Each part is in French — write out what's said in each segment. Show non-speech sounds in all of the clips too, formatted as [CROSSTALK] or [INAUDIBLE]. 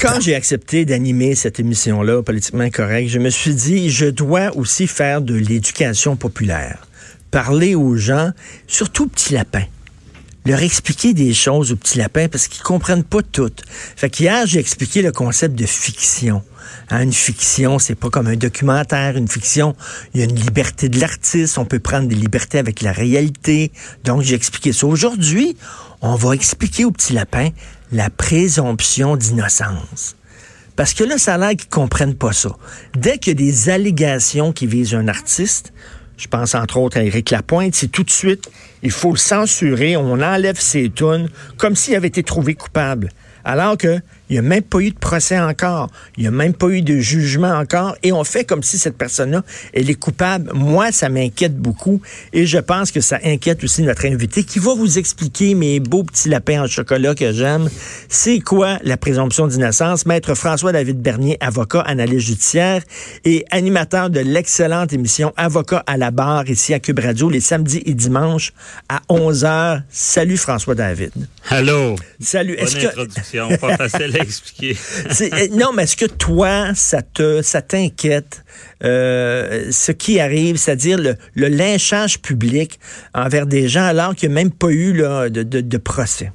Quand j'ai accepté d'animer cette émission-là, Politiquement correct, je me suis dit, je dois aussi faire de l'éducation populaire. Parler aux gens, surtout petits lapins leur expliquer des choses aux petits lapins parce qu'ils comprennent pas tout. Fait qu'hier, j'ai expliqué le concept de fiction. Hein, une fiction, c'est pas comme un documentaire. Une fiction, il y a une liberté de l'artiste. On peut prendre des libertés avec la réalité. Donc, j'ai expliqué ça. Aujourd'hui, on va expliquer aux petits lapins la présomption d'innocence. Parce que là, ça a l'air qu'ils comprennent pas ça. Dès qu'il y a des allégations qui visent un artiste, je pense entre autres à Éric Lapointe, c'est tout de suite, il faut le censurer, on enlève ses tunes, comme s'il avait été trouvé coupable. Alors que il n'y a même pas eu de procès encore. Il n'y a même pas eu de jugement encore. Et on fait comme si cette personne-là, elle est coupable. Moi, ça m'inquiète beaucoup. Et je pense que ça inquiète aussi notre invité qui va vous expliquer, mes beaux petits lapins en chocolat que j'aime, c'est quoi la présomption d'innocence? Maître François-David Bernier, avocat, analyste judiciaire et animateur de l'excellente émission Avocat à la barre ici à Cube Radio les samedis et dimanches à 11h. Salut François-David. Allô? Salut. Bonne introduction, pas [LAUGHS] facile expliquer. [LAUGHS] Euh, non, mais est-ce que toi, ça te, ça t'inquiète euh, ce qui arrive, c'est-à-dire le, lynchage public envers des gens alors qu'il n'y a même pas eu là, de, de, procès?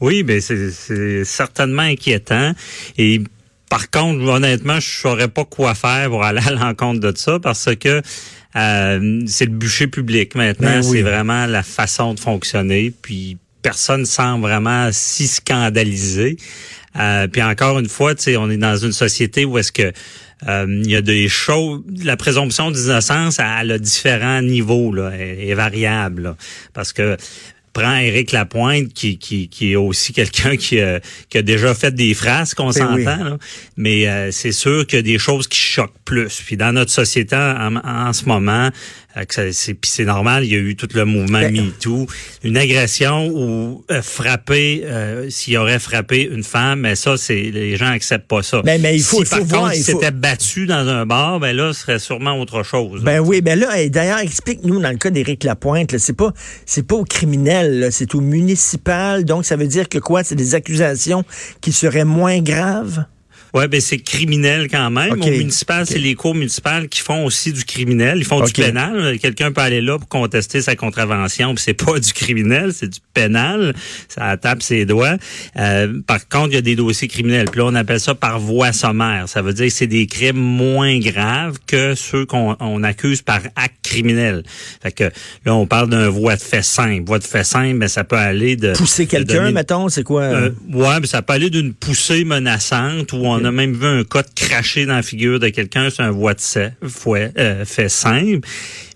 Oui, mais c'est certainement inquiétant. Et par contre, honnêtement, je saurais pas quoi faire pour aller à l'encontre de ça parce que euh, c'est le bûcher public maintenant. Ben c'est vraiment la façon de fonctionner. Puis personne semble vraiment si scandalisé. Euh, puis encore une fois, on est dans une société où est-ce que euh, il y a des choses, la présomption d'innocence, elle a différents niveaux, là, est, variable, parce que prend Éric Lapointe, qui, qui, qui est aussi [LAUGHS] quelqu'un qui, a, qui a déjà fait des phrases, qu'on ben s'entend, mais euh, c'est sûr qu'il y a des choses qui choquent plus. Puis dans notre société en, en ce moment, c'est normal, il y a eu tout le mouvement ben, MeToo. Une agression ou euh, frapper, euh, s'il aurait frappé une femme, mais ça, c'est les gens acceptent pas ça. Ben, mais il faut, si, par contre, il s'était battu dans un bar, ben là, ce serait sûrement autre chose. Ben oui, ben là, d'ailleurs, explique-nous dans le cas d'Éric Lapointe, c'est pas, c'est pas au criminel, c'est au municipal. Donc, ça veut dire que quoi? C'est des accusations qui seraient moins graves? Ouais, ben c'est criminel quand même. Au municipal, c'est les cours municipales qui font aussi du criminel. Ils font du pénal. Quelqu'un peut aller là pour contester sa contravention, puis c'est pas du criminel, c'est du pénal. Ça tape ses doigts. Euh, par contre, il y a des dossiers criminels. Puis là, on appelle ça par voie sommaire. Ça veut dire que c'est des crimes moins graves que ceux qu'on accuse par acte criminel. Fait que là, on parle d'un voie de fait simple. Voie de fait simple, mais ça peut aller de pousser quelqu'un, mettons, c'est quoi? Euh, Ouais, mais ça peut aller d'une poussée menaçante où on a même vu un cas de cracher dans la figure de quelqu'un sur un voie de fait, euh, fait simple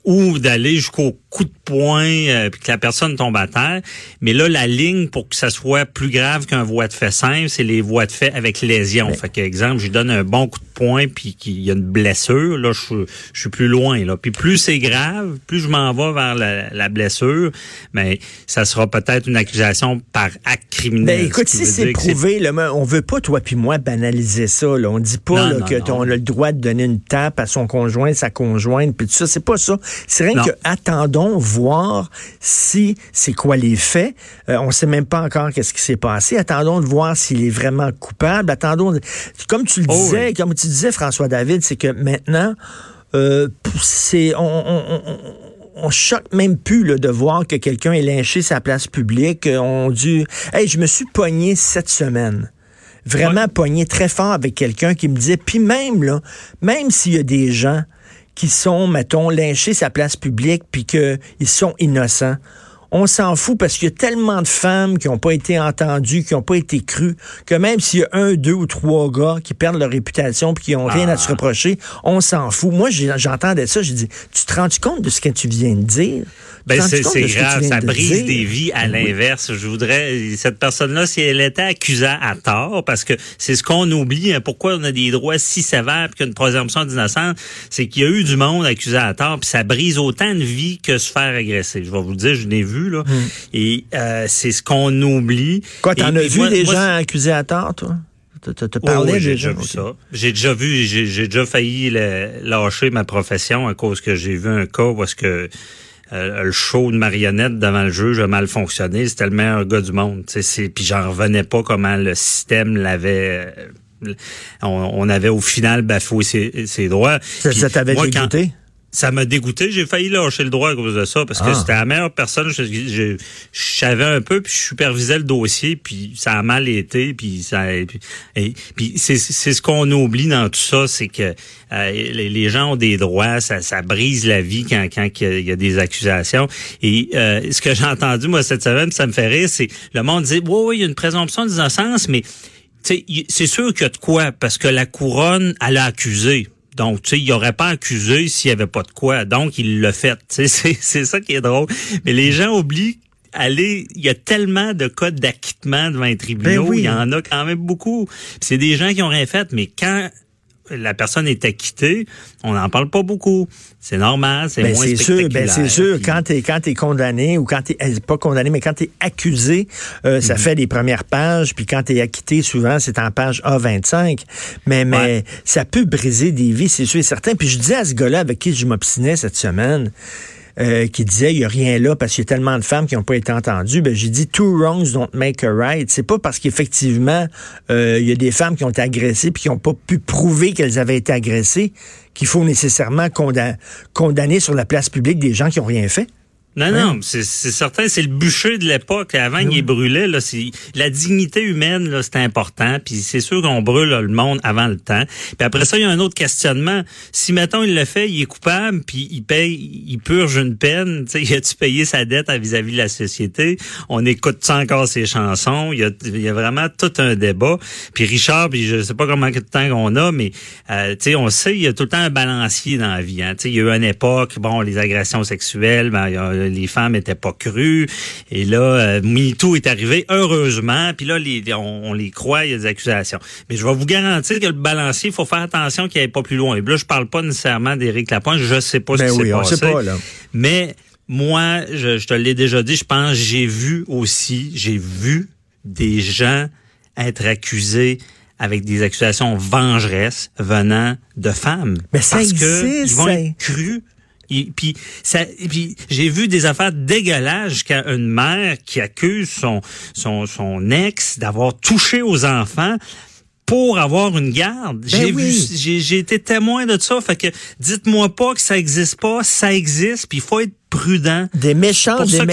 ou d'aller jusqu'au coup de poing euh, puis que la personne tombe à terre. Mais là, la ligne pour que ça soit plus grave qu'un voie de fait simple, c'est les voies de fait avec lésion. Fait qu'exemple, je donne un bon coup de poing puis qu'il y a une blessure, là, je, je, suis plus loin. Là. Puis plus c'est grave, plus je m'en vais vers la, blessure, mais ça sera peut-être une accusation par acte criminel. Ben, écoute, si c'est prouvé, là, on veut pas, toi puis moi, banaliser ça. Là. On dit pas là, que on a le droit de donner une tape à son conjoint, sa conjointe, puis tout ça. C'est pas ça. C'est rien que attendons voir si c'est quoi les faits. Euh, on sait même pas encore qu'est-ce qui s'est passé. Attendons de voir s'il est vraiment coupable. Attendons, comme tu le oh disais, comme tu disais François David, c'est que maintenant, euh, c'est on, on, choque même plus de voir que quelqu'un est lynché sa place publique. Euh, on dit, hey, je me suis pogné cette semaine vraiment pogné très fort avec quelqu'un qui me disait, puis même là, même s'il y a des gens qui sont, mettons, lynchés sa place publique puis qu'ils sont innocents. On s'en fout parce qu'il y a tellement de femmes qui n'ont pas été entendues, qui n'ont pas été crues, que même s'il y a un, deux ou trois gars qui perdent leur réputation puis qui n'ont rien à se ah. reprocher, on s'en fout. Moi, j'entendais ça, j'ai dit, tu te rends compte de ce que tu viens de dire? Ben c'est grave, ça brise des vies à ben l'inverse. Je voudrais cette personne-là, si elle était accusée à tort, parce que c'est ce qu'on oublie. Hein, pourquoi on a des droits si sévères puis qu'une présomption d'innocence, c'est qu'il y a eu du monde accusé à tort, puis ça brise autant de vies que se faire agresser. Je vais vous le dire, je l'ai vu là, hmm. et euh, c'est ce qu'on oublie. Quoi, t'en as vu des gens accusés à tort, toi? T'as parlé j'ai déjà vu ça. J'ai déjà vu, j'ai déjà failli lâcher ma profession à cause que j'ai vu un cas où est-ce que euh, le show de marionnette devant le juge a mal fonctionné. C'était le meilleur gars du monde. Puis j'en revenais pas comment le système l'avait... Euh, on, avait au final bafoué ses, ses droits. Ça, ça t'avait dégoûté? Ça m'a dégoûté. J'ai failli lâcher le droit à cause de ça parce que ah. c'était la meilleure personne. Je, je, savais un peu, puis je supervisais le dossier, puis ça a mal été, puis ça. Et, puis c'est ce qu'on oublie dans tout ça, c'est que euh, les, gens ont des droits, ça, ça brise la vie quand quand il y, a des accusations. Et euh, ce que j'ai entendu moi cette semaine, ça me fait rire, c'est le monde dit, oui, oui, il y a une présomption d'innocence, mais c'est sûr qu'il y a de quoi parce que la couronne, elle a accusé. Donc, tu sais, il n'aurait pas accusé s'il n'y avait pas de quoi. Donc, il l'a fait. [LAUGHS] C'est, c'est ça qui est drôle. Mais les gens oublient aller, il y a tellement de cas d'acquittement devant les tribunaux, ben il y en a quand même beaucoup. C'est des gens qui ont rien fait, mais quand la personne est acquittée, on n'en parle pas beaucoup. C'est normal, c'est ben, moins c'est sûr, ben c'est sûr. Quand t'es quand es condamné ou quand t'es eh, pas condamné, mais quand t'es accusé, euh, ça mhm. fait les premières pages. Puis quand t'es acquitté, souvent c'est en page A25. Mais mais ça peut briser des vies, c'est sûr et certain. Puis je disais à ce gars-là avec qui je m'obstinais cette semaine. Euh, qui disait il y a rien là parce qu'il y a tellement de femmes qui n'ont pas été entendues. Ben j'ai dit two wrongs don't make a right. C'est pas parce qu'effectivement euh, il y a des femmes qui ont été agressées puis qui n'ont pas pu prouver qu'elles avaient été agressées qu'il faut nécessairement condamner sur la place publique des gens qui ont rien fait. Non, non, c'est certain, c'est le bûcher de l'époque. Avant, il brûlait. Là, la dignité humaine, là, c'est important. Puis c'est sûr qu'on brûle le monde avant le temps. Puis après ça, il y a un autre questionnement. Si mettons il le fait, il est coupable, puis il paye, il purge une peine. Tu sais, [LAUGHS] a-tu payé sa dette vis-à-vis de la société? On écoute encore ses chansons Il y a, il y a vraiment tout un débat. Puis Richard, puis je sais pas comment de temps qu'on a, mais euh, tu sais, on sait, il y a tout le temps un balancier dans la vie. Hein. Tu sais, il y a eu une époque, bon, les agressions sexuelles, ben, il y a les femmes étaient pas crues. Et là, euh, MeToo est arrivé, heureusement. Puis là, les, on, les croit, il y a des accusations. Mais je vais vous garantir que le balancier, il faut faire attention qu'il n'y ait pas plus loin. Et là, je parle pas nécessairement d'Éric Lapointe. Je sais pas ce ben qui s'est passé. Sait pas, là. Mais moi, je, je te l'ai déjà dit, je pense, j'ai vu aussi, j'ai vu des gens être accusés avec des accusations vengeresses venant de femmes. Mais ça parce existe, que ils vont être crus puis, ça, et puis j'ai vu des affaires dégueulasses jusqu'à une mère qui accuse son, son, son ex d'avoir touché aux enfants pour avoir une garde. Ben j'ai vu, j'ai été témoin de ça. Fait que dites-moi pas que ça existe pas, ça existe. Puis il faut être prudent. Des méchants, des,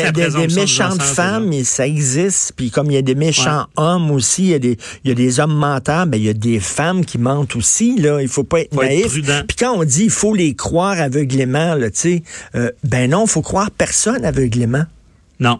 méchantes femmes, ça existe. Puis comme il y a des méchants hommes aussi, il y a des, il y a des hommes menteurs, mais il y a des femmes qui mentent aussi. Là, il faut pas être naïf. Puis quand on dit il faut les croire aveuglément, là, tu sais, euh, ben non, faut croire personne aveuglément. Non.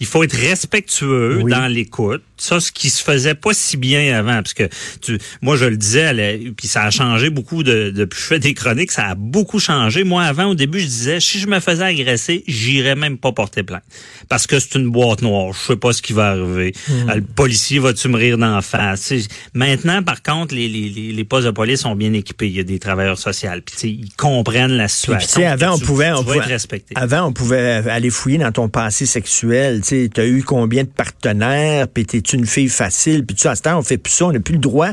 Il faut être respectueux dans l'écoute ça, ce qui se faisait pas si bien avant, parce que tu, moi je le disais, puis ça a changé beaucoup de, depuis que je fais des chroniques, ça a beaucoup changé. Moi avant, au début, je disais, si je me faisais agresser, j'irais même pas porter plainte, parce que c'est une boîte noire, je sais pas ce qui va arriver. Hmm. Euh, le policier va-tu me rire d'en face? Maintenant, par contre, les, les, les, postes de police sont bien équipés. Il y a des travailleurs sociaux, puis ils comprennent la situation. Puis, avant, on pouvait, on pouvait avant, on pouvait aller fouiller dans ton passé sexuel. Tu as eu combien de partenaires, puis une fille facile, puis ça. À ce temps, on fait plus ça, on n'a plus le droit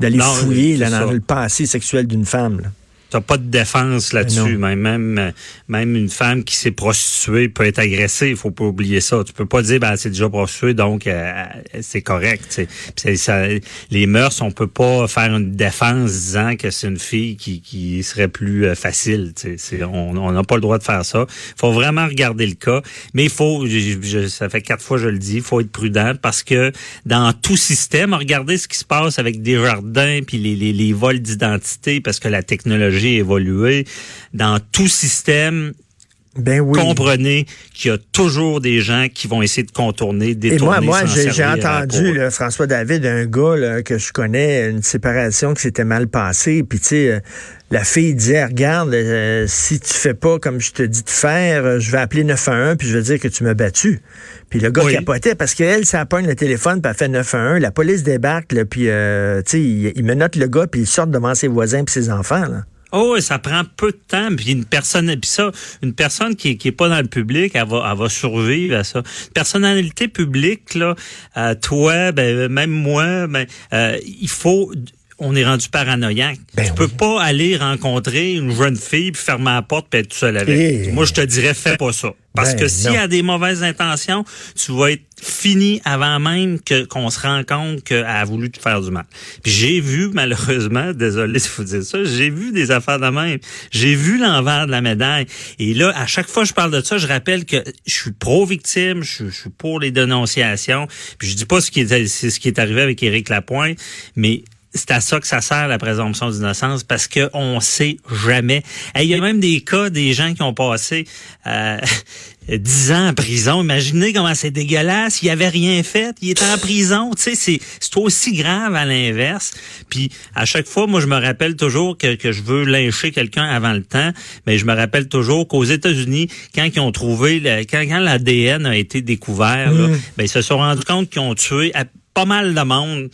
d'aller fouiller dans le passé sexuel d'une femme. Là t'as pas de défense là-dessus. Même, même, même une femme qui s'est prostituée peut être agressée. Il faut pas oublier ça. Tu peux pas dire, ben, c'est déjà prostituée, donc euh, c'est correct. Ça, les mœurs, on peut pas faire une défense disant que c'est une fille qui, qui serait plus euh, facile. On n'a pas le droit de faire ça. Il faut vraiment regarder le cas. Mais il faut, je, ça fait quatre fois que je le dis, il faut être prudent parce que dans tout système, regardez ce qui se passe avec des jardins puis les, les, les vols d'identité parce que la technologie évoluer dans tout système ben oui. Comprenez qu'il y a toujours des gens qui vont essayer de contourner, détourner. Et moi, moi, j'ai entendu François David, un gars que je connais, une séparation qui s'était mal passée, puis tu sais, euh, la fille disait, regarde, euh, si tu fais pas comme je te dis de faire, euh, je vais appeler 911 puis je vais dire que tu m'as battu. Puis le gars capotait parce qu'elle, ça pogne le téléphone, puis elle fait 911, la police débarque, là, puis tu sais, il, il menotte le gars, puis il sort devant ses voisins puis ses enfants. Là. Oh, ça prend peu de temps. Puis une personne, puis ça, une personne qui, qui est pas dans le public, elle va, elle va survivre à ça. Personnalité publique, là, euh, toi, ben, même moi, ben, euh, il faut on est rendu paranoïaque. Ben tu peux pas aller rencontrer une jeune fille, puis fermer la porte, puis être tout seul avec. Eh. Moi, je te dirais, fais pas ça. Parce Ben, que s'il y a des mauvaises intentions, tu vas être fini avant même que qu'on se rende compte qu'elle a voulu te faire du mal. Puis j'ai vu, malheureusement, [LAUGHS] désolé si vous dites ça, j'ai vu des affaires de même. J'ai vu l'envers de la médaille. Et là, à chaque fois que je parle de ça, je rappelle que je suis pro-victime, je, je suis pour les dénonciations. Puis je dis pas ce qui est, c'est ce qui est arrivé avec Éric Lapointe, mais c'est à ça que ça sert la présomption d'innocence parce que on sait jamais. Hey, Il y a même des cas des gens qui ont passé euh, [LAUGHS] 10 ans en prison. Imaginez comment c'est dégueulasse. Il avait rien fait. Il était en prison. Tu sais, c'est c'est aussi grave à l'inverse. Puis à chaque fois, moi, je me rappelle toujours que, que je veux lyncher quelqu'un avant le temps, mais je me rappelle toujours qu'aux États-Unis, quand ils ont trouvé, le, quand, quand l'ADN a été découvert, là, ben, ils se sont rendus compte qu'ils ont tué à- pas mal de monde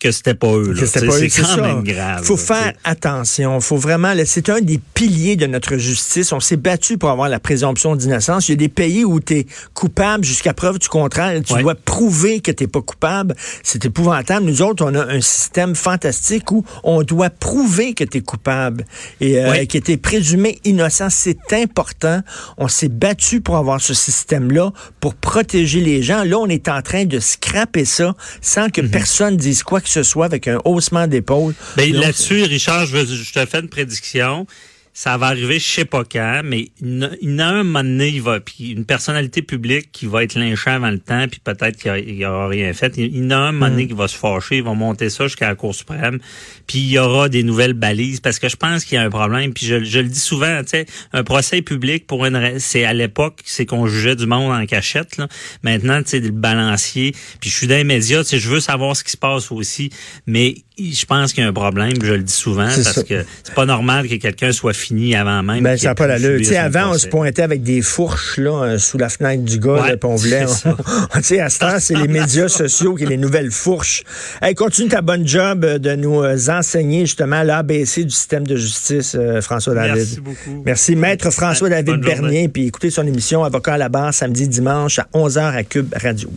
que c'était pas eux. C'est quand ça. même grave. faut faire attention. faut vraiment. C'est un des piliers de notre justice. On s'est battu pour avoir la présomption d'innocence. Il y a des pays où tu es coupable jusqu'à preuve du contraire. Tu Ouais. dois prouver que tu pas coupable. C'est épouvantable. Nous autres, on a un système fantastique où on doit prouver que tu es coupable et euh, Ouais. que tu es présumé innocent. C'est important. On s'est battu pour avoir ce système-là, pour protéger les gens. Là, on est en train de scraper ça sans Mhm. que personne dise quoi que ce soit avec un haussement d'épaule. Ben, là-dessus, Richard, je, veux- je te fais une prédiction. Ça va arriver, je sais pas quand, mais il y a- il un moment donné, il va, puis une personnalité publique qui va être lynchée avant le temps, puis peut-être qu'il aura rien fait. Il y a un moment Mm. donné qui va se fâcher, ils vont monter ça jusqu'à la Cour suprême, puis il y aura des nouvelles balises, parce que je pense qu'il y a un problème, puis je, je le dis souvent, tu sais, un procès public, pour une, c'est à l'époque, c'est qu'on jugeait du monde en cachette, là. Maintenant, tu sais, le balancier, puis je suis dans les médias, tu sais, je veux savoir ce qui se passe aussi, mais je pense qu'il y a un problème, je le dis souvent, parce ça. que c'est pas normal que quelqu'un soit fini avant même. Ben, ça n'a pas l'allure. avant, on se pointait avec des fourches là, euh, sous la fenêtre du gars, Ouais, là, on voulait. c'est ça. [LAUGHS] tu sais, à ce temps, c'est les médias sociaux qui sont les nouvelles fourches. Hey, continue ta bonne job euh, de nous euh, enseigner justement l'ABC du système de justice, euh, François David. Merci beaucoup. Merci, Maître François David Bonne. Bernier. Puis écoutez son émission Avocat à la barre samedi, dimanche à 11h à Cube Radio.